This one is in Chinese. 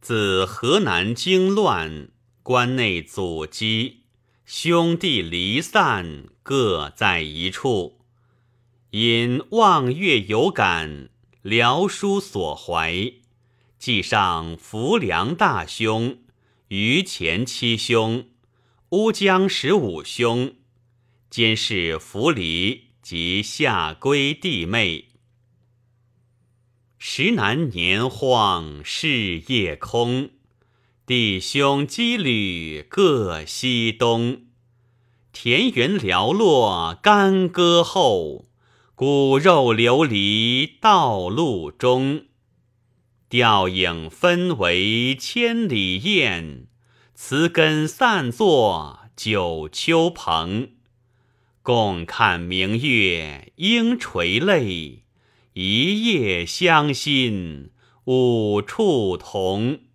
自河南经乱，关内阻击，兄弟离散，各在一处。因望月有感，聊书所怀，记上浮梁大兄、于前七兄、乌江十五兄，今是扶离及下归弟妹。时难年荒，事业空，弟兄羁旅各西东。田园寥落干戈后。骨肉流离道路中，吊影分为千里雁，词根散作九秋蓬。共看明月应垂泪，一夜相心五处同。